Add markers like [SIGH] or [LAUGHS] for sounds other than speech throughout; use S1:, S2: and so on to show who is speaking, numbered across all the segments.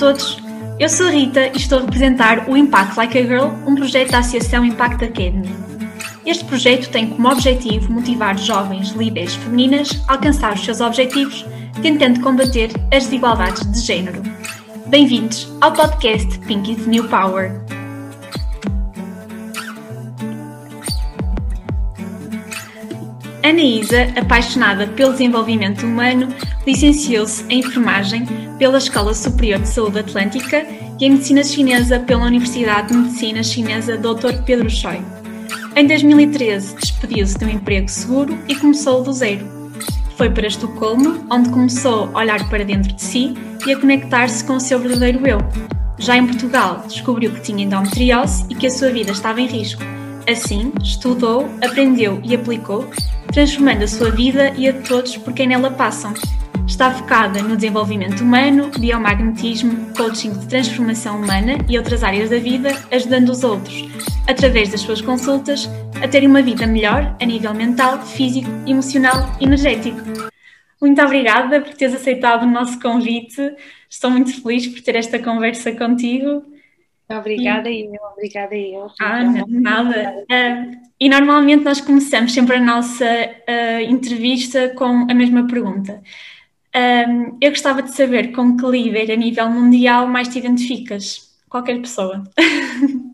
S1: todos, eu sou a Rita e estou a representar o Impact Like a Girl, um projeto da Associação Impact Academy. Este projeto tem como objetivo motivar jovens líderes femininas a alcançar os seus objetivos, tentando combater as desigualdades de género. Bem-vindos ao podcast Pinky's New Power. Anaísa, apaixonada pelo desenvolvimento humano, licenciou-se em enfermagem pela Escola Superior de Saúde Atlântica e em medicina chinesa pela Universidade de Medicina Chinesa Dr. Pedro Choi. Em 2013, despediu-se de um emprego seguro e começou do zero. Foi para Estocolmo, onde começou a olhar para dentro de si e a conectar-se com o seu verdadeiro eu. Já em Portugal, descobriu que tinha endometriose e que a sua vida estava em risco. Assim, estudou, aprendeu e aplicou transformando a sua vida e a de todos por quem nela passam. Está focada no desenvolvimento humano, biomagnetismo, coaching de transformação humana e outras áreas da vida, ajudando os outros, através das suas consultas, a terem uma vida melhor a nível mental, físico, emocional e energético. Muito obrigada por teres aceitado o nosso convite. Estou muito feliz por ter esta conversa contigo.
S2: Obrigada e eu, obrigada eu.
S1: Ah, não, nada. Uh, e normalmente nós começamos sempre a nossa uh, entrevista com a mesma pergunta. Um, eu gostava de saber com que líder a nível mundial mais te identificas? Qualquer pessoa. [LAUGHS]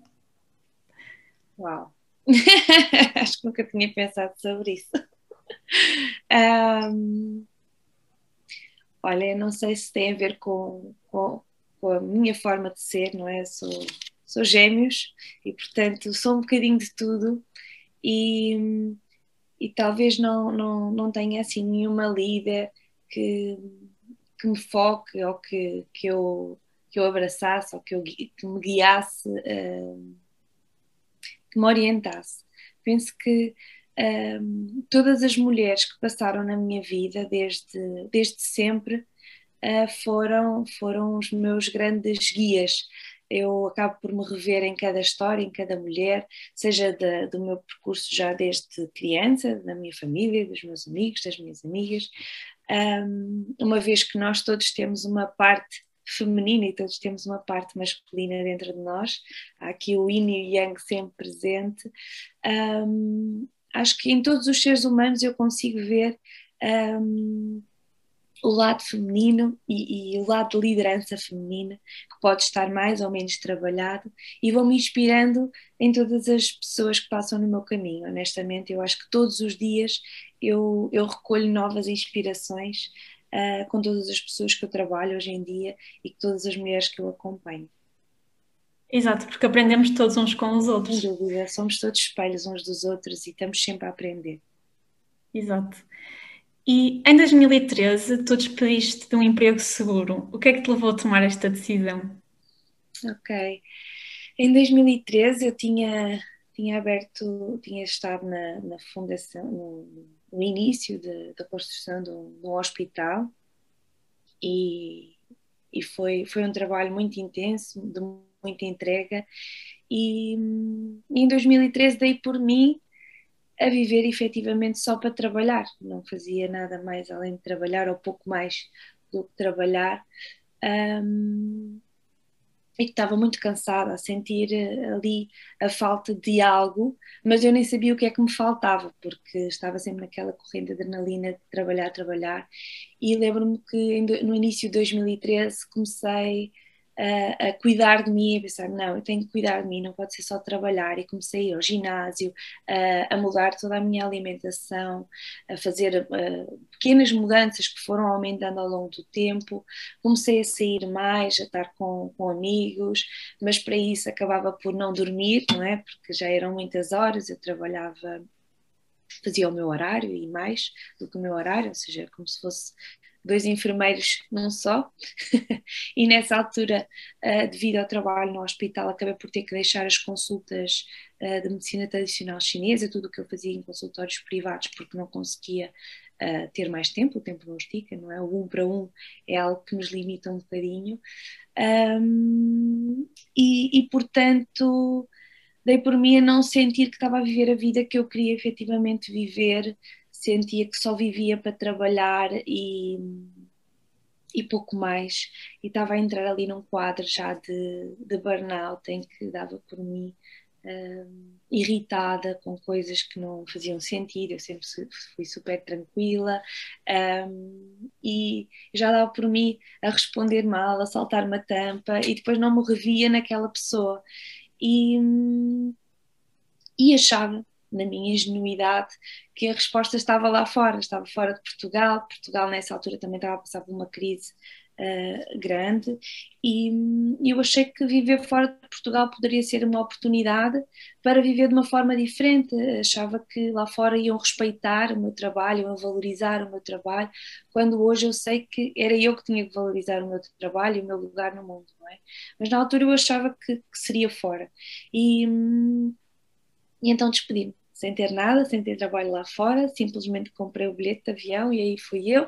S2: Uau! [LAUGHS] Acho que nunca tinha pensado sobre isso. Um, olha, eu não sei se tem a ver com, com, com a minha forma de ser, não é? Sou, sou gêmeos e, portanto, sou um bocadinho de tudo e, e talvez não, não, não tenha assim nenhuma líder que, que me foque ou que, que, eu, que eu abraçasse ou que, eu, que me guiasse, uh, que me orientasse. Penso que uh, todas as mulheres que passaram na minha vida desde, desde sempre foram, foram os meus grandes guias. Eu acabo por me rever em cada história, em cada mulher, seja do meu percurso já desde criança, da minha família, dos meus amigos, das minhas amigas, um, uma vez que nós todos temos uma parte feminina e todos temos uma parte masculina dentro de nós, há aqui o yin e o yang sempre presente. Acho que em todos os seres humanos eu consigo ver um, o lado feminino e, e, o lado de liderança feminina, que pode estar mais ou menos trabalhado, e vou-me inspirando em todas as pessoas que passam no meu caminho. Honestamente, eu acho que todos os dias eu, eu recolho novas inspirações uh, com todas as pessoas que eu trabalho hoje em dia e com todas as mulheres que eu acompanho.
S1: Exato, porque aprendemos todos uns com os outros.
S2: Sem dúvida, somos todos espelhos uns dos outros e estamos sempre a aprender.
S1: Exato. E em 2013 tu despediste de um emprego seguro. O que é que te levou a tomar esta decisão?
S2: Ok. Em 2013 eu tinha, tinha aberto, tinha estado na, na fundação, no, no início de, da construção de um, de um hospital e, e foi, foi um trabalho muito intenso, de muita entrega e, e em 2013 dei por mim a viver efetivamente só para trabalhar, não fazia nada mais além de trabalhar, ou pouco mais do que trabalhar, um, e que estava muito cansada, a sentir eh, ali a falta de algo, mas eu nem sabia o que é que me faltava, porque estava sempre naquela corrente de adrenalina de trabalhar, trabalhar, e lembro-me que no início de 2013 comecei a, a, cuidar de mim, a pensar, não, eu tenho que cuidar de mim, não pode ser só trabalhar. E comecei a ir ao ginásio, a, a mudar toda a minha alimentação, a fazer pequenas mudanças que foram aumentando ao longo do tempo. Comecei a sair mais, a estar com, com amigos, mas para isso acabava por não dormir, não é? Porque já eram muitas horas, eu trabalhava fazia o meu horário e mais do que o meu horário, ou seja, como se fosse dois enfermeiros num só, [LAUGHS] e nessa altura, uh, devido ao trabalho no hospital, acabei por ter que deixar as consultas uh, de medicina tradicional chinesa, tudo o que eu fazia em consultórios privados, porque não conseguia uh, ter mais tempo, o tempo não estica, não é? O um para um é algo que nos limita um bocadinho, um, e, e portanto dei por mim a não sentir que estava a viver a vida que eu queria efetivamente viver sentia que só vivia para trabalhar e, e pouco mais, e estava a entrar ali num quadro já de, de burnout em que dava por mim uh, irritada com coisas que não faziam sentido, eu sempre fui super tranquila um, e já dava por mim a responder mal, a saltar uma tampa e depois não me revia naquela pessoa. E, e achava na minha ingenuidade que a resposta estava lá fora, estava fora de Portugal. Portugal nessa altura também estava a passar por uma crise uh, grande e eu achei que viver fora de Portugal poderia ser uma oportunidade para viver de uma forma diferente. Achava que lá fora iam respeitar o meu trabalho, iam valorizar o meu trabalho, quando hoje eu sei que era eu que tinha que valorizar o meu trabalho e o meu lugar no mundo, não é? Mas na altura eu achava que, que seria fora. E, e então despedi-me sem ter nada, sem ter trabalho lá fora, simplesmente comprei o bilhete de avião e aí fui eu,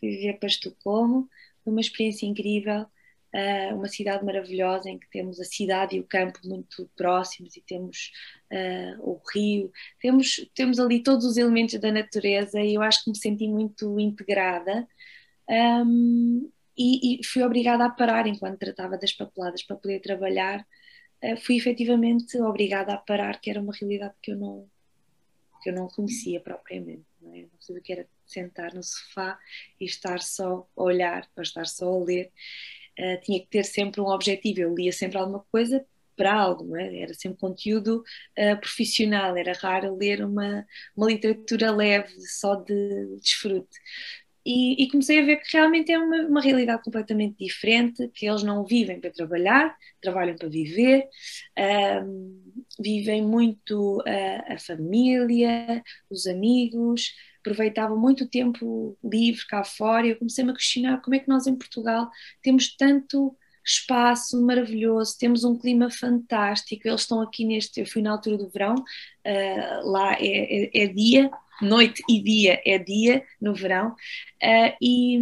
S2: fui viver para Estocolmo, foi uma experiência incrível, uh, uma cidade maravilhosa em que temos a cidade e o campo muito próximos e temos uh, o rio, temos, temos ali todos os elementos da natureza e eu acho que me senti muito integrada. Um, e, e, fui obrigada a parar enquanto tratava das papeladas para poder trabalhar. Uh, fui efetivamente obrigada a parar, que era uma realidade que eu não, que eu não conhecia propriamente. Não, é? não sabia o que era sentar no sofá e estar só a olhar ou estar só a ler. Uh, tinha que ter sempre um objetivo. Eu lia sempre alguma coisa para algo, é? era sempre conteúdo uh, profissional, era raro ler uma, uma literatura leve, só de desfrute. E, e, comecei a ver que realmente é uma, uma, realidade completamente diferente, que eles não vivem para trabalhar, trabalham para viver, um, vivem muito a, a, família, os amigos, aproveitavam muito tempo livre cá fora. E eu comecei-me a questionar como é que nós em Portugal temos tanto espaço maravilhoso, temos um clima fantástico, eles estão aqui neste, eu fui na altura do verão, uh, lá é, é, é dia, noite e dia é dia no verão, uh, e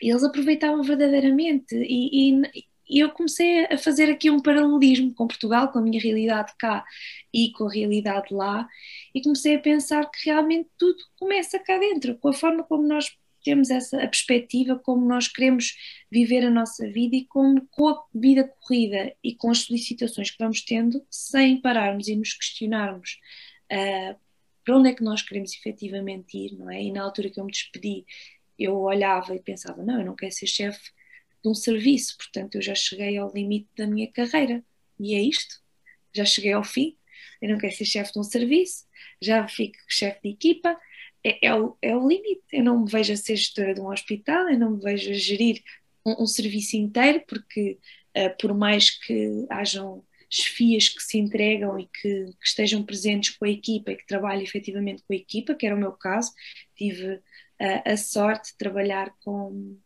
S2: eles aproveitavam verdadeiramente. E, e, e, eu comecei a fazer aqui um paralelismo com Portugal, com a minha realidade cá e com a realidade lá, e comecei a pensar que realmente tudo começa cá dentro, com a forma como nós temos essa perspectiva, como nós queremos viver a nossa vida e como com a vida corrida e com as solicitações que vamos tendo, sem pararmos e nos questionarmos uh, para onde é que nós queremos efetivamente ir, não é? E na altura que eu me despedi, eu olhava e pensava, não, eu não quero ser chefe de um serviço, portanto eu já cheguei ao limite da minha carreira. E é isto, já cheguei ao fim, eu não quero ser chefe de um serviço, já fico chefe de equipa, é, é, o, é o limite, eu não me vejo a ser gestora de um hospital, eu não me vejo a gerir um, um serviço inteiro, porque uh, por mais que hajam chefias que se entregam e que, que, estejam presentes com a equipa e que trabalhem efetivamente com a equipa, que era o meu caso. Tive uh, a sorte de trabalhar com,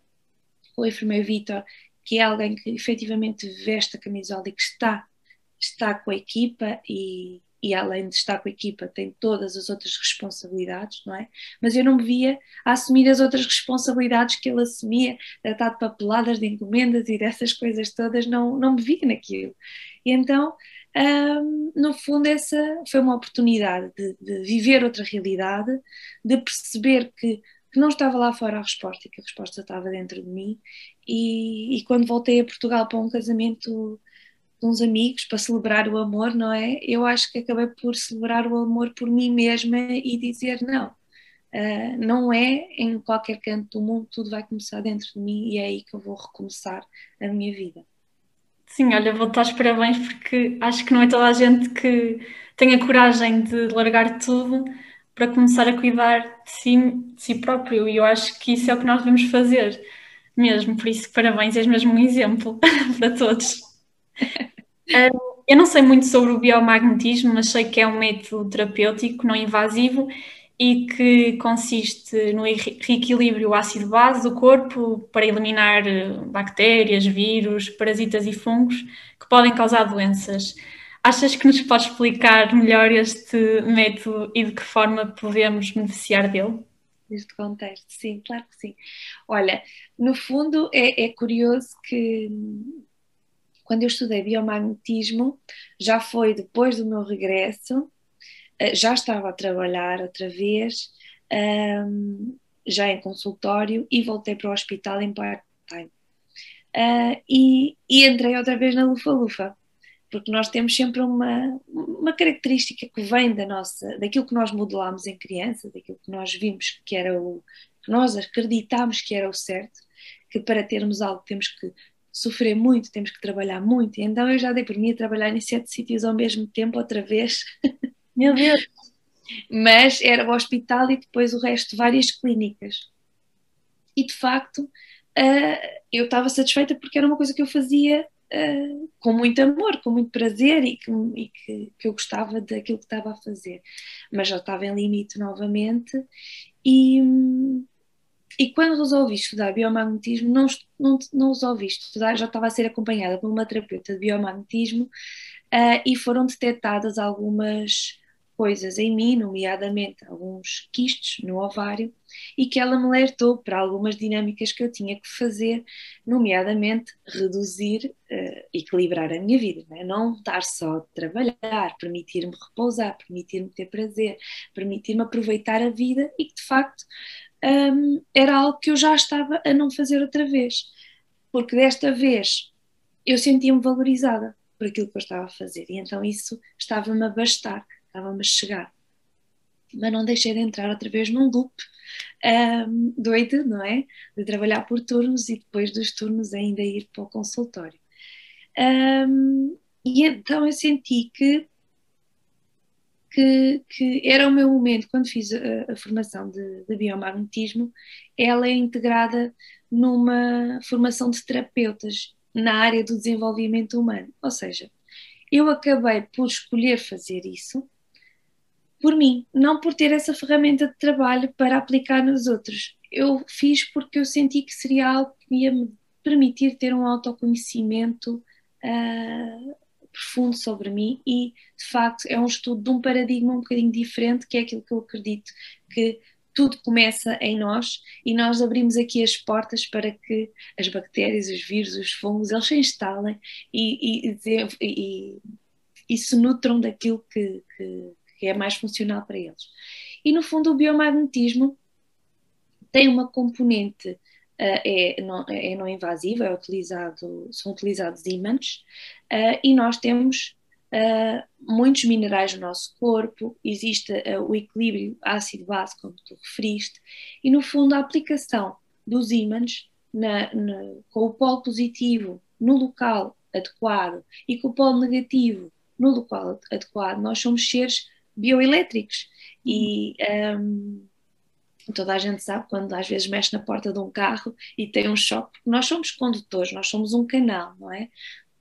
S2: com o enfermeiro Vitor, que é alguém que efetivamente veste a camisola e que está, está com a equipa e, e além de estar com a equipa tem todas as outras responsabilidades, não é? Mas eu não me via a assumir as outras responsabilidades que ele assumia, tratar de papeladas, de encomendas e dessas coisas todas, não, não me via naquilo. E então, um, no fundo, essa foi uma oportunidade de, de viver outra realidade, de perceber que que não estava lá fora a resposta e que a resposta estava dentro de mim. E, e, quando voltei a Portugal para um casamento de uns amigos para celebrar o amor, não é? Eu acho que acabei por celebrar o amor por mim mesma e dizer não. Uh, não é em qualquer canto do mundo, tudo vai começar dentro de mim e é aí que eu vou recomeçar a minha vida.
S1: Sim, olha, vou dar os parabéns porque acho que não é toda a gente que tem a coragem de largar tudo para começar a cuidar de si, de si próprio e eu acho que isso é o que nós devemos fazer mesmo, por isso parabéns, és mesmo um exemplo [LAUGHS] para todos. Eu não sei muito sobre o biomagnetismo, mas sei que é um método terapêutico não invasivo e que consiste no reequilíbrio ácido-base do corpo para eliminar eh, bactérias, vírus, parasitas e fungos que podem causar doenças. Achas que nos podes explicar melhor este método e de que forma podemos beneficiar dele?
S2: Neste contexto, sim, claro que sim. Olha, no fundo é, é curioso que quando eu estudei biomagnetismo, já foi depois do meu regresso, eh, já estava a trabalhar outra vez, um, já em consultório e voltei para o hospital em part-time. Uh, e, e, entrei outra vez na Lufa-Lufa, porque nós temos sempre uma, uma característica que vem da nossa, daquilo que nós modelámos em criança, daquilo que nós vimos que era o que nós acreditámos que era o certo, que para termos algo temos que sofrer muito, temos que trabalhar muito. Então eu já dei por mim a trabalhar em sete sítios ao mesmo tempo, outra vez. [LAUGHS]
S1: Meu Deus!
S2: Mas era o hospital e depois o resto, várias clínicas. E de facto, uh, eu estava satisfeita porque era uma coisa que eu fazia uh, com muito amor, com muito prazer e, que, e que, eu gostava daquilo que estava a fazer. Mas já estava em limite novamente e. E quando resolvi estudar biomagnetismo, não, não, não resolvi estudar, já estava a ser acompanhada por uma terapeuta de biomagnetismo uh, e foram detectadas algumas coisas em mim, nomeadamente alguns quistes no ovário, e que ela me alertou para algumas dinâmicas que eu tinha que fazer, nomeadamente reduzir, uh, equilibrar a minha vida, não, é? não estar só a trabalhar, permitir-me repousar, permitir-me ter prazer, permitir-me aproveitar a vida e que de facto um, era algo que eu já estava a não fazer outra vez, porque desta vez eu sentia-me valorizada por aquilo que eu estava a fazer e então isso estava-me a bastar, estava-me a chegar. Mas não deixei de entrar outra vez num loop um, doido, não é? De trabalhar por turnos e depois dos turnos ainda ir para o consultório. Um, e então eu senti que que, que, era o meu momento, quando fiz a, a formação de, de, biomagnetismo, ela é integrada numa formação de terapeutas na área do desenvolvimento humano. Ou seja, eu acabei por escolher fazer isso por mim, não por ter essa ferramenta de trabalho para aplicar nos outros. Eu fiz porque eu senti que seria algo que ia me permitir ter um autoconhecimento uh, profundo sobre mim e, de facto, é um estudo de um paradigma um bocadinho diferente, que é aquilo que eu acredito que tudo começa em nós e nós abrimos aqui as portas para que as bactérias, os vírus, os fungos, eles se instalem e, e, e, e se nutram daquilo que, que, que é mais funcional para eles. E, no fundo, o biomagnetismo tem uma componente é, não, é não invasiva, é utilizado, são utilizados ímãs uh, e nós temos uh, muitos minerais no nosso corpo, existe o equilíbrio ácido-base, como tu referiste, e no fundo a aplicação dos ímãs na, na, com o polo positivo no local adequado e com o polo negativo no local adequado, nós somos seres bioelétricos e um, toda a gente sabe quando às vezes mexe na porta de um carro e tem um choque, nós somos condutores, nós somos um canal, não é?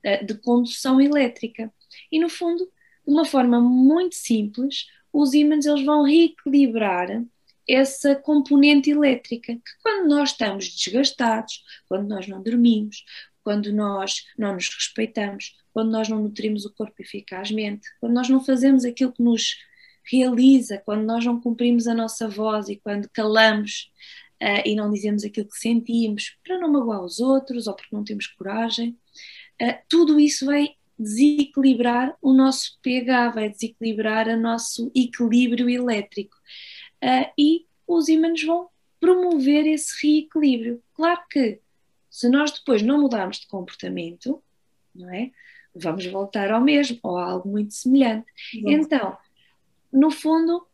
S2: Eh, de condução elétrica. E no fundo, de uma forma muito simples, os ímãs eles vão reequilibrar essa componente elétrica, que quando nós estamos desgastados, quando nós não dormimos, quando nós não nos respeitamos, quando nós não nutrimos o corpo eficazmente, quando nós não fazemos aquilo que nos realiza quando nós não cumprimos a nossa voz e quando calamos uh, e não dizemos aquilo que sentimos para não magoar os outros ou porque não temos coragem, uh, tudo isso vai desequilibrar o nosso pH, vai desequilibrar o nosso equilíbrio elétrico uh, e os ímãs vão promover esse reequilíbrio. Claro que se nós depois não mudarmos de comportamento, não é? Vamos voltar ao mesmo ou a algo muito semelhante. Então, no fundo,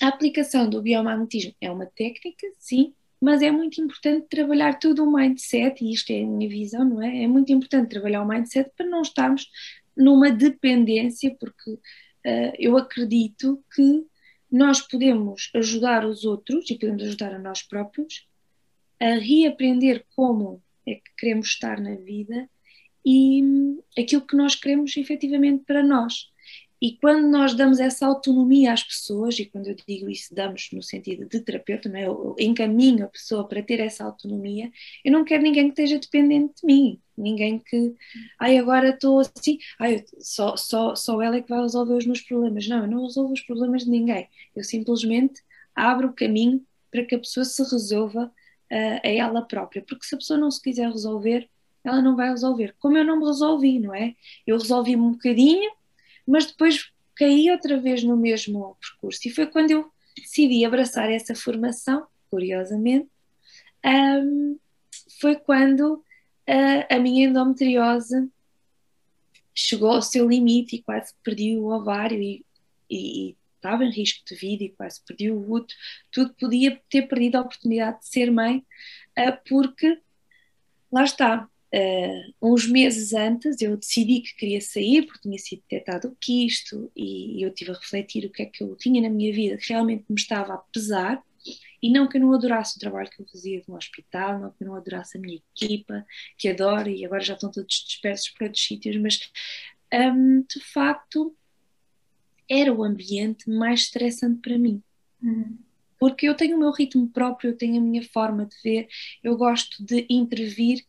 S2: a aplicação do biomagnetismo é uma técnica, sim, mas é muito importante trabalhar todo o mindset, e isto é a minha visão, não é? É muito importante trabalhar o mindset para não estarmos numa dependência, porque uh, eu acredito que nós podemos ajudar os outros e podemos ajudar a nós próprios a reaprender como é que queremos estar na vida e hum, aquilo que nós queremos efetivamente para nós. E quando nós damos essa autonomia às pessoas, e quando eu digo isso, damos no sentido de terapeuta, não é? eu encaminho a pessoa para ter essa autonomia, eu não quero ninguém que esteja dependente de mim, ninguém que, ai, agora estou assim, ai, só, só, só ela é que vai resolver os meus problemas. Não, eu não resolvo os problemas de ninguém, eu simplesmente abro o caminho para que a pessoa se resolva uh, a ela própria, porque se a pessoa não se quiser resolver, ela não vai resolver. Como eu não me resolvi, não é? Eu resolvi um bocadinho mas depois caí outra vez no mesmo percurso. E foi quando eu decidi abraçar essa formação, curiosamente, um, foi quando a, a minha endometriose chegou ao seu limite e quase perdi o ovário e, e, e estava em risco de vida e quase perdi o útero, tudo podia ter perdido a oportunidade de ser mãe, uh, porque lá está, uh, uns meses antes eu decidi que queria sair porque tinha sido detectado o quisto e, e eu tive a refletir o que é que eu tinha na minha vida que realmente me estava a pesar e não que eu não adorasse o trabalho que eu fazia no hospital, não que eu não adorasse a minha equipa, que adoro e agora já estão todos dispersos por outros sítios, mas um, de facto era o ambiente mais estressante para mim. Uhum. Porque eu tenho o meu ritmo próprio, eu tenho a minha forma de ver, eu gosto de intervir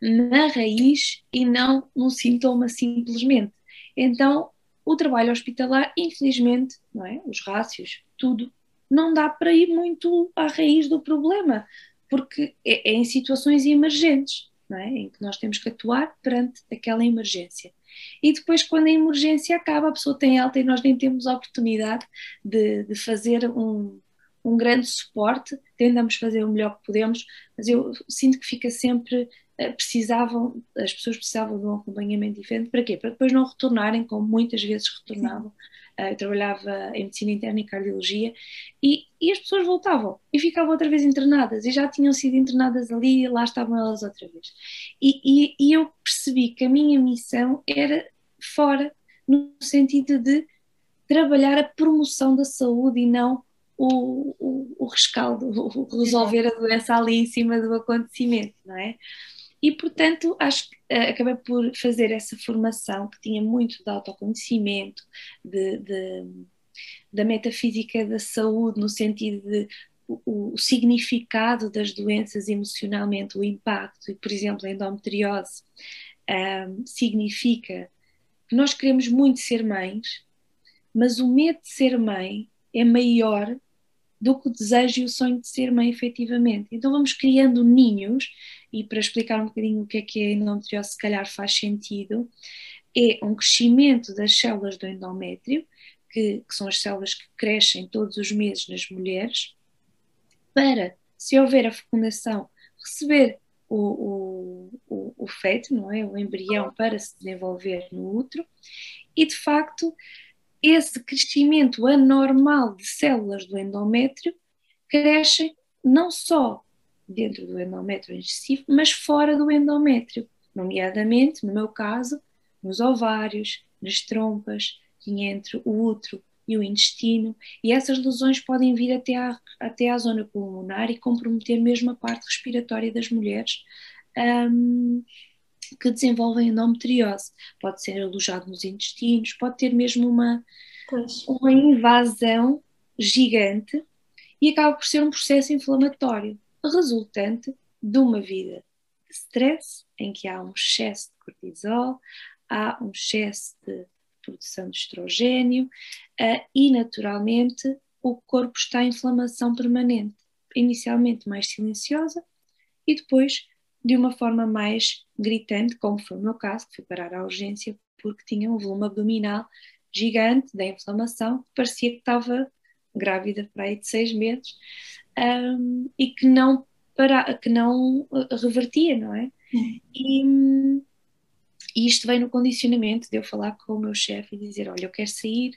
S2: na raiz e não num sintoma simplesmente. Então, o trabalho hospitalar, infelizmente, não é? os rácios, tudo não dá para ir muito à raiz do problema, porque é, é em situações emergentes, é? em que nós temos que atuar perante aquela emergência. E depois, quando a emergência acaba, a pessoa tem alta e nós nem temos a oportunidade de, de fazer um, um grande suporte, tentamos fazer o melhor que podemos, mas eu sinto que fica sempre precisavam, as pessoas precisavam de um acompanhamento diferente, para quê? Para depois não retornarem, como muitas vezes retornavam, eu trabalhava em medicina interna e cardiologia, e, e, as pessoas voltavam e ficavam outra vez internadas, e já tinham sido internadas ali e lá estavam elas outra vez. E, e, e eu percebi que a minha missão era fora, no sentido de trabalhar a promoção da saúde e não o, o, o rescaldo, o resolver a doença ali em cima do acontecimento, não é? E, portanto, acho que uh, acabei por fazer essa formação que tinha muito de autoconhecimento, de, de, da metafísica da saúde, no sentido de o, o, significado das doenças emocionalmente, o impacto, e, por exemplo, a endometriose ehm, significa que nós queremos muito ser mães, mas o medo de ser mãe é maior do que o desejo e o sonho de ser mãe efetivamente. Então vamos criando ninhos e para explicar um bocadinho o que é que é endometriose, se calhar faz sentido, é um crescimento das células do endométrio, que, que são as células que crescem todos os meses nas mulheres, para, se houver a fecundação, receber o, o, o, feto, não é? O embrião para se desenvolver no útero, e de facto, esse crescimento anormal de células do endométrio crescem não só dentro do endométrio específico, mas fora do endométrio, nomeadamente, no meu caso, nos ovários, nas trompas, entre o útero e o intestino, e essas lesões podem vir até à, até à zona pulmonar e comprometer mesmo a parte respiratória das mulheres. Um, que desenvolvem endometriose. Pode ser alojado nos intestinos, pode ter mesmo uma, uma invasão gigante e acaba por ser um processo inflamatório resultante de uma vida de stress, em que há um excesso de cortisol, há um excesso de produção de estrogênio uh, e, naturalmente, o corpo está em inflamação permanente, inicialmente mais silenciosa e depois de uma forma mais gritante, como foi o meu caso, que fui parar à urgência porque tinha um volume abdominal gigante da inflamação, parecia que estava grávida para aí de seis meses um, e que não, para, que não uh, revertia, não é? Uhum. E, e isto vem no condicionamento de eu falar com o meu chefe e dizer: Olha, eu quero sair,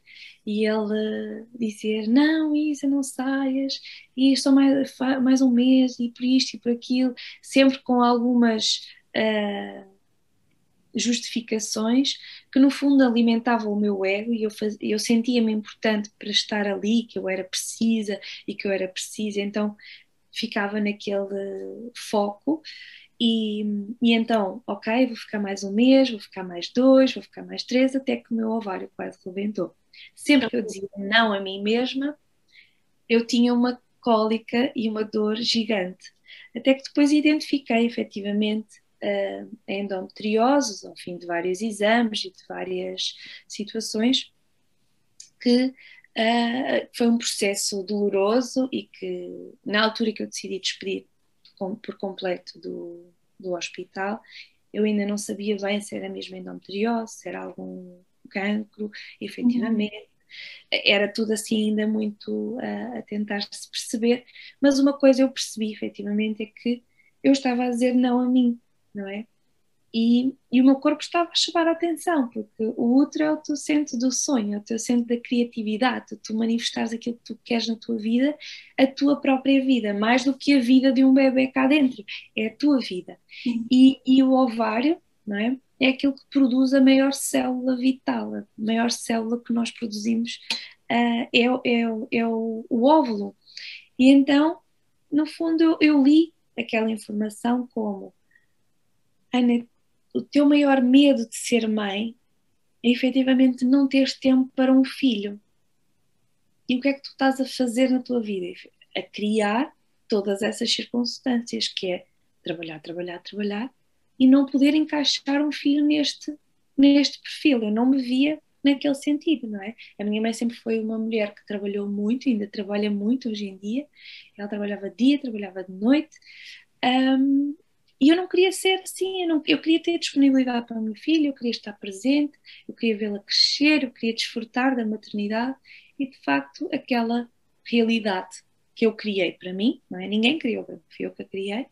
S2: e ele dizer: Não, Isa, não saias, e estou mais, mais um mês, e por isto e por aquilo, sempre com algumas. Uh, justificações que no fundo alimentavam o meu ego e eu, eu sentia-me importante para estar ali, que eu era precisa e que eu era precisa, então ficava naquele foco e, e então, ok, vou ficar mais um mês, vou ficar mais dois, vou ficar mais três, até que o meu ovário quase rebentou. Sempre que eu dizia não a mim mesma, eu tinha uma cólica e uma dor gigante. Até que depois identifiquei efetivamente uh, endometriose, ao fim de vários exames e de várias situações, que uh, foi um processo doloroso e que, na altura que eu decidi despedir por completo do, do hospital, eu ainda não sabia bem se era mesmo endometriose, se era algum cancro, efetivamente. Uhum. era tudo assim ainda muito a, a tentar se perceber, mas uma coisa eu percebi efetivamente é que eu estava a dizer não a mim, não é? E, e, o meu corpo estava a chamar a atenção, porque o útero é o teu centro do sonho, é o teu centro da criatividade, tu manifestares aquilo que tu queres na tua vida, a tua própria vida, mais do que a vida de um bebê cá dentro, é a tua vida. E, e, o ovário, não é? É aquilo que produz a maior célula vital, a maior célula que nós produzimos uh, é, é, é o, o, óvulo. E então, no fundo, eu, eu li aquela informação como Ana, o teu maior medo de ser mãe é efetivamente não teres tempo para um filho. E o que é que tu estás a fazer na tua vida? A criar todas essas circunstâncias, que é trabalhar, trabalhar, trabalhar, e não poder encaixar um filho neste, neste perfil. Eu não me via naquele sentido, não é? A minha mãe sempre foi uma mulher que trabalhou muito, ainda trabalha muito hoje em dia. Ela trabalhava dia, trabalhava de noite, um, e eu não queria ser assim, eu, não, eu queria ter disponibilidade para o meu filho, eu queria estar presente, eu queria vê-la crescer, eu queria desfrutar da maternidade e de facto aquela realidade que eu criei para mim, não é? Ninguém criou para mim, fui eu que a criei,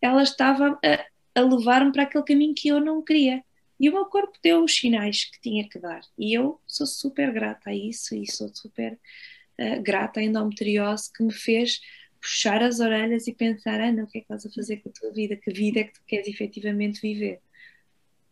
S2: ela estava a, a levar-me para aquele caminho que eu não queria. E o meu corpo deu os sinais que tinha que dar. E eu sou super grata a isso e sou super uh, grata à endometriose que me fez puxar as orelhas e pensar, Ana, o que é que estás a fazer com a tua vida? Que vida é que tu queres efetivamente viver?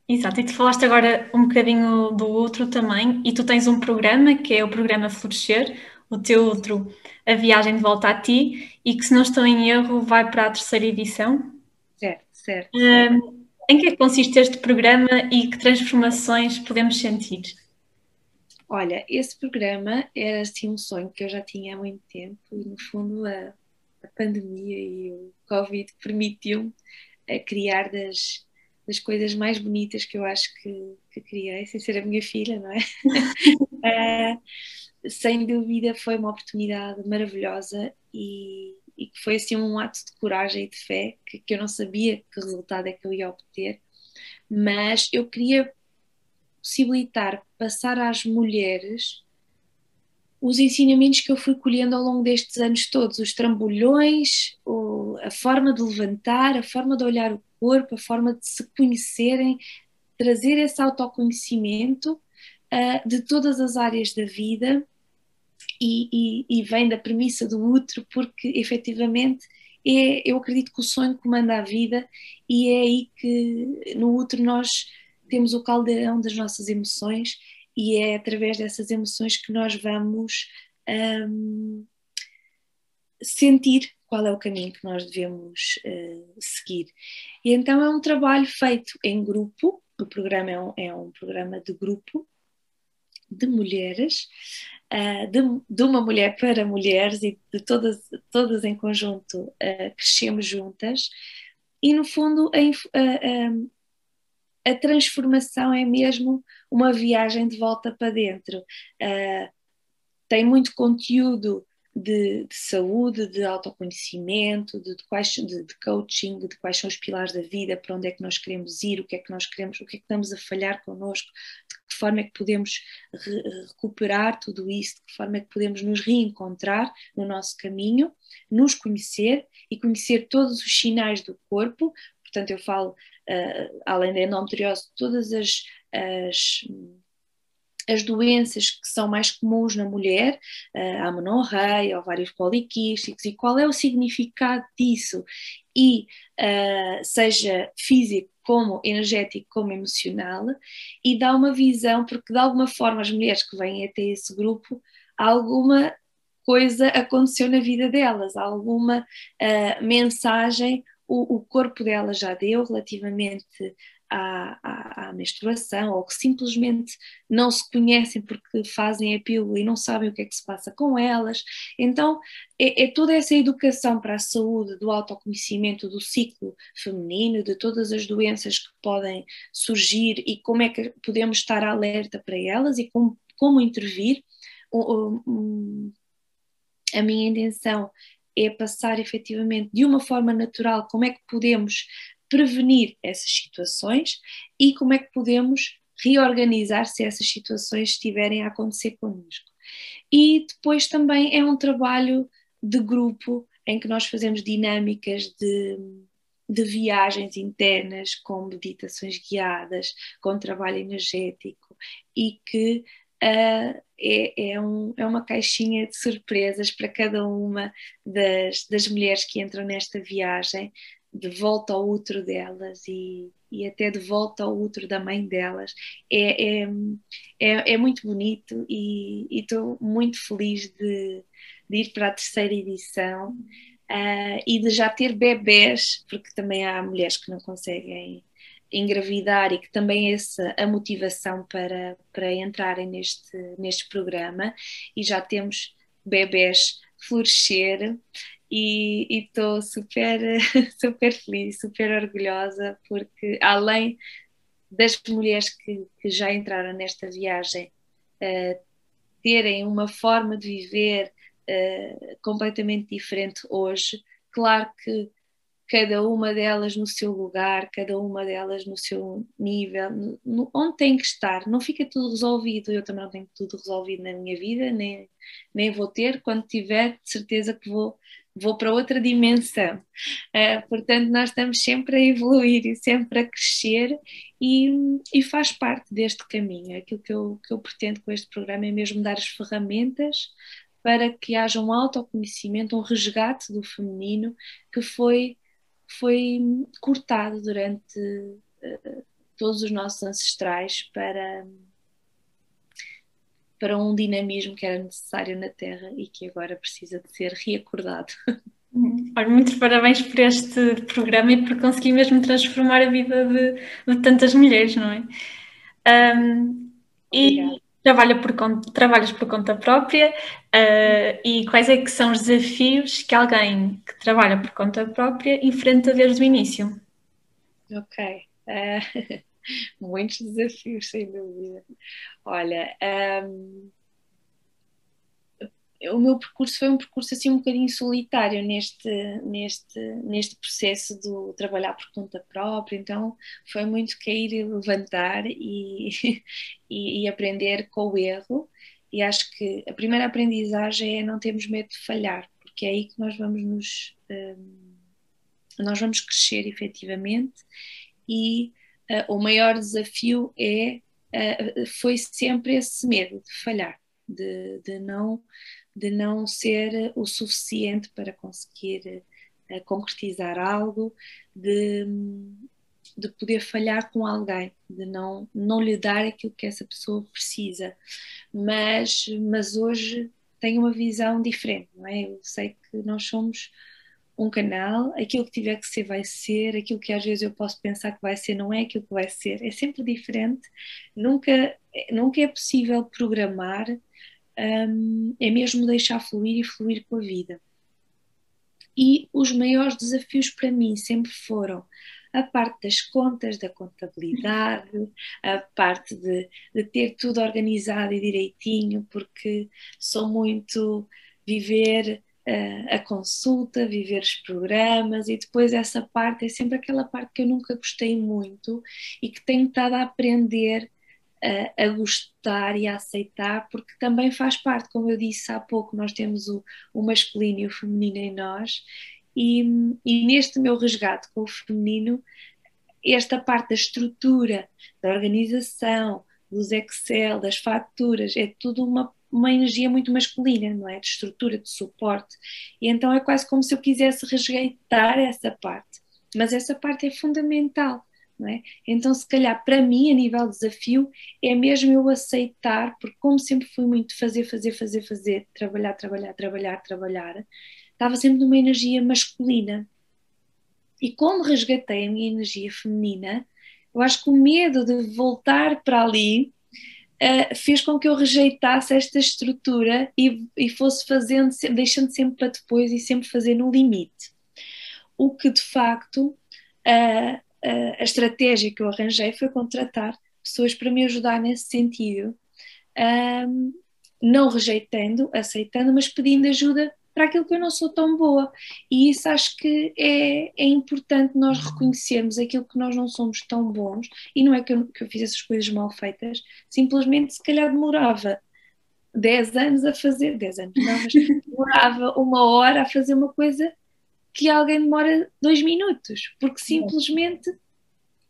S1: Exato, e tu falaste agora um bocadinho do outro também, e tu tens um programa que é o programa Florescer, o teu outro, a viagem de volta a ti, e que se não estou em erro vai para a terceira edição.
S2: Certo, certo.
S1: Um, em que é que consiste este programa e que transformações podemos sentir?
S2: Olha, esse programa era assim um sonho que eu já tinha há muito tempo e no fundo a, a pandemia e o Covid permitiu a criar das, das coisas mais bonitas que eu acho que, que criei, sem ser a minha filha, não é? uh, [LAUGHS] sem dúvida foi uma oportunidade maravilhosa e, e que foi assim um ato de coragem e de fé que, que eu não sabia que resultado é que eu ia obter, mas eu queria possibilitar passar às mulheres os ensinamentos que eu fui colhendo ao longo destes anos todos, os trambolhões, a forma de levantar, a forma de olhar o corpo, a forma de se conhecerem, trazer esse autoconhecimento uh, de todas as áreas da vida e, e, e, vem da premissa do outro, porque efetivamente é, eu acredito que o sonho comanda a vida e é aí que no outro nós temos o caldeirão das nossas emoções e é através dessas emoções que nós vamos um, sentir qual é o caminho que nós devemos uh, seguir. E então é um trabalho feito em grupo, o programa é um, é um programa de grupo de mulheres, uh, de, de, uma mulher para mulheres e de todas, todas em conjunto uh, crescemos juntas e no fundo a, a, a transformação é mesmo uma viagem de volta para dentro. Uh, tem muito conteúdo de, de, saúde, de autoconhecimento, de, de, quais, de, de, coaching, de quais são os pilares da vida, para onde é que nós queremos ir, o que é que nós queremos, o que é que estamos a falhar connosco, de que forma é que podemos re recuperar tudo isso, de que forma é que podemos nos reencontrar no nosso caminho, nos conhecer e conhecer todos os sinais do corpo. Portanto, eu falo uh, além da endometriose, todas as, as, as, doenças que são mais comuns na mulher, a menorreia, ovários poliquísticos, e qual é o significado disso, e uh, seja físico como energético, como emocional, e dá uma visão, porque de alguma forma as mulheres que vêm até esse grupo, alguma coisa aconteceu na vida delas, alguma uh, mensagem o corpo dela já deu relativamente à, à, à, menstruação ou que simplesmente não se conhecem porque fazem a pílula e não sabem o que é que se passa com elas. Então, é, é, toda essa educação para a saúde, do autoconhecimento do ciclo feminino, de todas as doenças que podem surgir e como é que podemos estar alerta para elas e como, como intervir. A minha intenção é passar efetivamente de uma forma natural como é que podemos prevenir essas situações e como é que podemos reorganizar se essas situações estiverem a acontecer connosco. e depois também é um trabalho de grupo em que nós fazemos dinâmicas de, de viagens internas com meditações guiadas, com trabalho energético e que uh, é, é, um, é, uma caixinha de surpresas para cada uma das, das mulheres que entram nesta viagem, de volta ao útero delas e, e até de volta ao útero da mãe delas. É, é, é, é muito bonito e estou muito feliz de, de, ir para a terceira edição uh, e de já ter bebés, porque também há mulheres que não conseguem engravidar e que também é essa a motivação para, para entrarem neste, neste programa e já temos bebés florescer e estou super, [LAUGHS] super feliz, super orgulhosa, porque além das mulheres que, que já entraram nesta viagem uh, terem uma forma de viver uh, completamente diferente hoje, claro que cada uma delas no seu lugar, cada uma delas no seu nível, no, onde tem que estar. Não fica tudo resolvido. Eu também não tenho tudo resolvido na minha vida, nem, nem vou ter. Quando tiver, de certeza que vou, vou para outra dimensão. Uh, portanto, nós estamos sempre a evoluir e sempre a crescer e, e faz parte deste caminho. Aquilo que eu, que eu pretendo com este programa é mesmo dar as ferramentas para que haja um autoconhecimento, um resgate do feminino que foi foi cortado durante uh, todos os nossos ancestrais para, para um dinamismo que era necessário na Terra e que agora precisa de ser reacordado.
S1: Uhum. Olha, muitos parabéns por este programa e por conseguir mesmo transformar a vida de, de tantas mulheres, não é? Um, e trabalha por conta, trabalhas por conta própria uh, e quais é que são os desafios que alguém que trabalha por conta própria enfrenta desde o início?
S2: Ok. Uh, [LAUGHS] [LAUGHS] muitos desafios, sem dúvida. Olha, um, o meu percurso foi um percurso assim um bocadinho solitário neste, neste, neste processo do trabalhar por conta própria, então foi muito cair e levantar e, [LAUGHS] e, e, aprender com o erro e acho que a primeira aprendizagem é não termos medo de falhar, porque é aí que nós vamos nos um, nós vamos crescer efetivamente e uh, o maior desafio é uh, foi sempre esse medo de falhar, de, de não de não ser o suficiente para conseguir uh, concretizar algo, de, de poder falhar com alguém, de não, não lhe dar aquilo que essa pessoa precisa. Mas, mas hoje tenho uma visão diferente, não é? Eu sei que nós somos um canal, aquilo que tiver que ser vai ser, aquilo que às vezes eu posso pensar que vai ser não é aquilo que vai ser, é sempre diferente, nunca, nunca é possível programar um, é mesmo deixar fluir e fluir com a vida. E os maiores desafios para mim sempre foram a parte das contas, da contabilidade, a parte de, de ter tudo organizado e direitinho, porque sou muito viver a consulta, viver os programas, e depois essa parte é sempre aquela parte que eu nunca gostei muito e que tenho estado a aprender a, a, gostar e a aceitar, porque também faz parte, como eu disse há pouco, nós temos o, o masculino e o feminino em nós, e, e neste meu resgate com o feminino, esta parte da estrutura, da organização, dos Excel, das faturas, é tudo uma, uma energia muito masculina, não é? De estrutura, de suporte. E então é quase como se eu quisesse resgatar essa parte. Mas essa parte é fundamental. É? Então, se calhar, para mim, a nível de desafio, é mesmo eu aceitar, porque como sempre fui muito fazer, fazer, fazer, fazer, trabalhar, trabalhar, trabalhar, trabalhar, estava sempre numa energia masculina. E como resgatei a minha energia feminina, eu acho que o medo de voltar para ali uh, fez com que eu rejeitasse esta estrutura e, e fosse fazendo, deixando sempre para depois e sempre fazer no limite. O que de facto uh, a estratégia que eu arranjei foi contratar pessoas para me ajudar nesse sentido, um, não rejeitando, aceitando, mas pedindo ajuda para aquilo que eu não sou tão boa. E isso acho que é, é importante nós reconhecermos aquilo que nós não somos tão bons, e não é que eu, que eu fiz essas coisas mal feitas, simplesmente se calhar demorava 10 anos a fazer, 10 anos não, mas [LAUGHS] demorava uma hora a fazer uma coisa que alguém demora dois minutos, porque simplesmente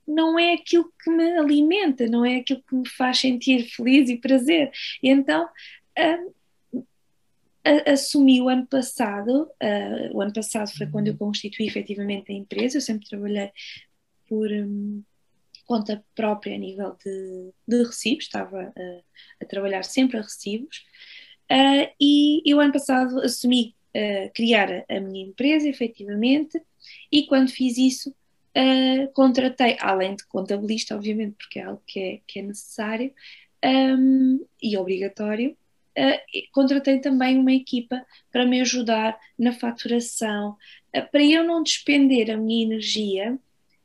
S2: não é aquilo que me alimenta, não é aquilo que me faz sentir feliz e prazer. E então um, assumi o ano passado, uh, o ano passado foi quando eu constituí efetivamente a empresa, eu sempre trabalhei por um, conta própria a nível de, de recibos, estava uh, a trabalhar sempre a recibos, uh, e eu ano passado assumi criar a, a minha empresa, efetivamente, e quando fiz isso uh, contratei, além de contabilista, obviamente, porque é algo que é, que é necessário um, e obrigatório, uh, contratei também uma equipa para me ajudar na faturação, uh, para eu não despender a minha energia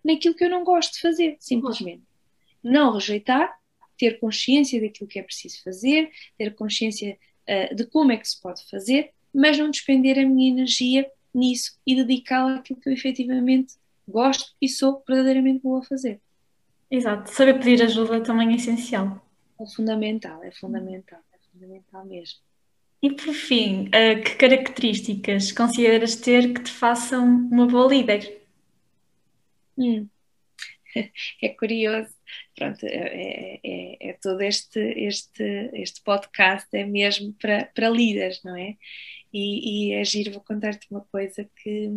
S2: naquilo que eu não gosto de fazer, simplesmente. Não rejeitar, ter consciência daquilo que é preciso fazer, ter consciência de como é que se pode fazer, mas não despender a minha energia nisso e dedicá-la àquilo que eu efetivamente gosto e sou verdadeiramente boa a fazer.
S1: Exato, saber pedir ajuda também é essencial.
S2: É fundamental, é fundamental, fundamental mesmo.
S1: E por fim, eh, que características consideras ter que te façam uma boa líder?
S2: Hum. [LAUGHS] É curioso, pronto, é, é, é, é, todo este, este, este podcast é mesmo para, para líderes, não é? E, e é giro, vou contar-te uma coisa que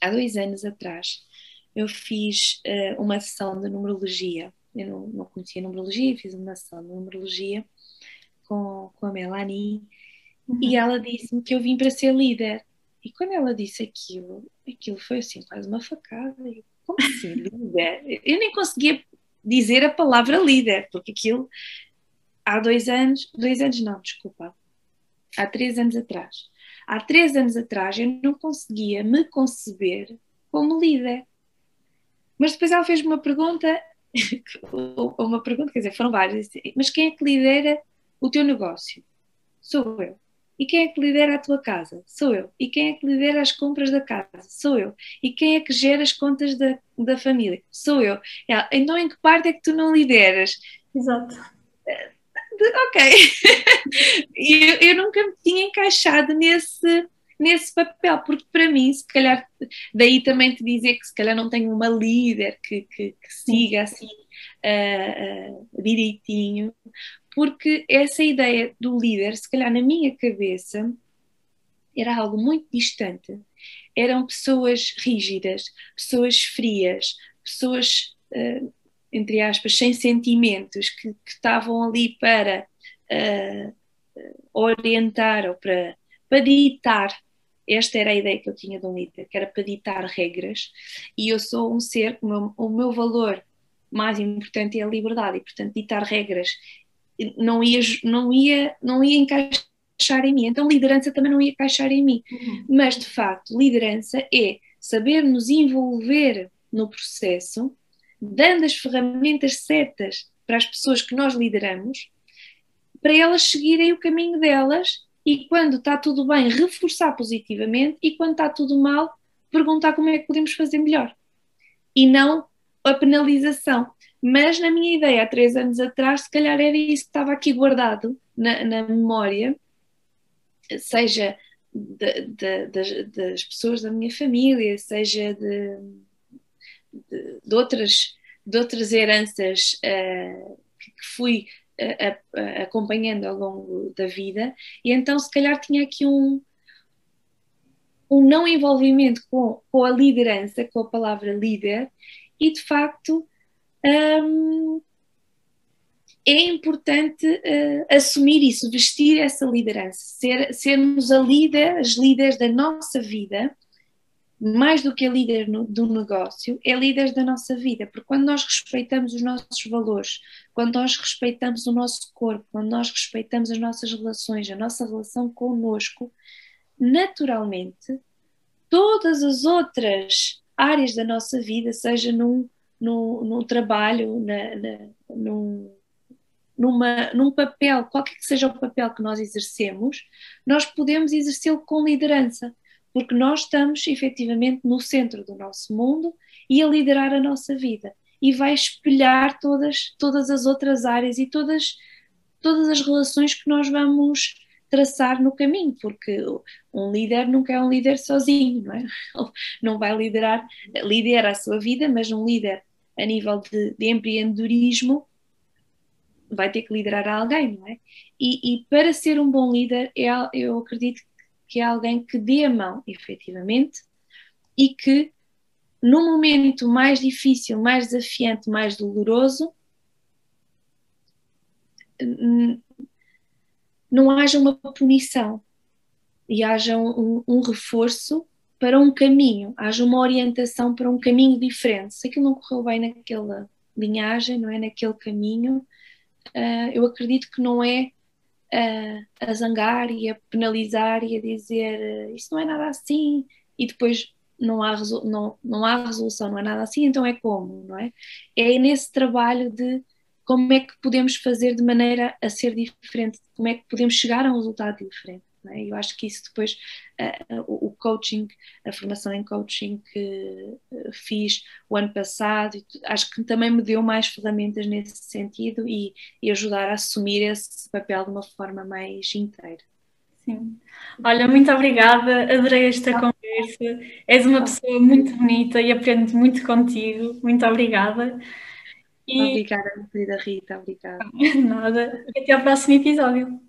S2: há dois anos atrás, eu fiz uh, uma sessão de numerologia. Eu não, não conhecia numerologia, fiz uma sessão de numerologia com, com a Melanie uhum. e ela disse-me que eu vim para ser líder. E quando ela disse aquilo, aquilo foi assim, quase uma facada. Eu, Como assim, [LAUGHS] líder? Eu nem conseguia dizer a palavra líder, porque aquilo há dois anos, dois anos não, desculpa, há três anos atrás, há três anos atrás eu não conseguia me conceber como líder. Mas depois ela fez uma pergunta, [LAUGHS] uma pergunta, quer dizer, foram várias, mas quem é que lidera o teu negócio? Sou eu. E quem é que lidera a tua casa? Sou eu. E quem é que lidera as compras da casa? Sou eu. E quem é que gera as contas da, da família? Sou eu. Ela, então em que parte é que tu não lideras?
S1: Exato
S2: ok. [LAUGHS] eu, eu nunca me tinha encaixado nesse, nesse papel, porque para mim, se calhar, daí também te dizer que se calhar não tenho uma líder que, que, que siga assim uh, uh, direitinho, porque essa ideia do líder, se calhar na minha cabeça, era algo muito distante. Eram pessoas rígidas, pessoas frias, pessoas uh, entre aspas, sem sentimentos, que, que estavam ali para uh, orientar ou para, para ditar. Esta era a ideia que eu tinha de um líder, que era para ditar regras, e eu sou um ser, o meu, o meu valor mais importante é a liberdade, e portanto ditar regras não ia, não ia, não ia encaixar em mim, então liderança também não ia encaixar em mim, uhum. mas de facto liderança é saber nos envolver no processo, dando as ferramentas certas para as pessoas que nós lideramos, para elas seguirem o caminho delas e quando está tudo bem, reforçar positivamente e quando está tudo mal, perguntar como é que podemos fazer melhor. E não a penalização. Mas na minha ideia, há três anos atrás, se calhar era isso que estava aqui guardado na, na memória, seja de, de, de, das pessoas da minha família, seja de, de, de outras, de outras heranças uh, que fui uh, uh, acompanhando ao longo da vida, e então se calhar tinha aqui um, um não envolvimento com, com a liderança, com a palavra líder, e de facto um, é importante uh, assumir isso, vestir essa liderança, ser, sermos a líder, as líderes da nossa vida mais do que a líder no, do negócio, é líder da nossa vida, porque quando nós respeitamos os nossos valores, quando nós respeitamos o nosso corpo, quando nós respeitamos as nossas relações, a nossa relação connosco, naturalmente, todas as outras áreas da nossa vida, seja num, num, num trabalho, na, na, num, numa, num papel, qualquer que seja o papel que nós exercemos, nós podemos exercê-lo com liderança porque nós estamos efetivamente no centro do nosso mundo e a liderar a nossa vida. E vai espelhar todas, todas as outras áreas e todas todas as relações que nós vamos traçar no caminho, porque um líder nunca é um líder sozinho, não é? [LAUGHS] Não vai liderar, lidera a sua vida, mas um líder a nível de, de empreendedorismo vai ter que liderar alguém, não é? E, e, para ser um bom líder, é, eu acredito que é alguém que dê a mão, efetivamente, e que no momento mais difícil, mais desafiante, mais doloroso, não haja uma punição e haja um, um, reforço para um caminho, haja uma orientação para um caminho diferente. Se aquilo não correu bem naquela linhagem, não é naquele caminho, uh, eu acredito que não é uh, a zangar e a penalizar e a dizer uh, isso não é nada assim e depois não há, não, não há resolução, não é nada assim, então é como, não é? É nesse trabalho de como é que podemos fazer de maneira a ser diferente, como é que podemos chegar a um resultado diferente. É? Eu acho que isso depois, uh, o, coaching, a formação em coaching que uh, fiz o ano passado, acho que também me deu mais ferramentas nesse sentido e, e ajudar a assumir esse papel de uma forma mais inteira.
S1: Sim. Olha, muito obrigada, adorei esta conversa. És uma pessoa muito bonita e aprendo muito contigo. Muito obrigada.
S2: E... Obrigada, minha querida Rita, obrigada. [LAUGHS]
S1: Nada. Até ao próximo episódio.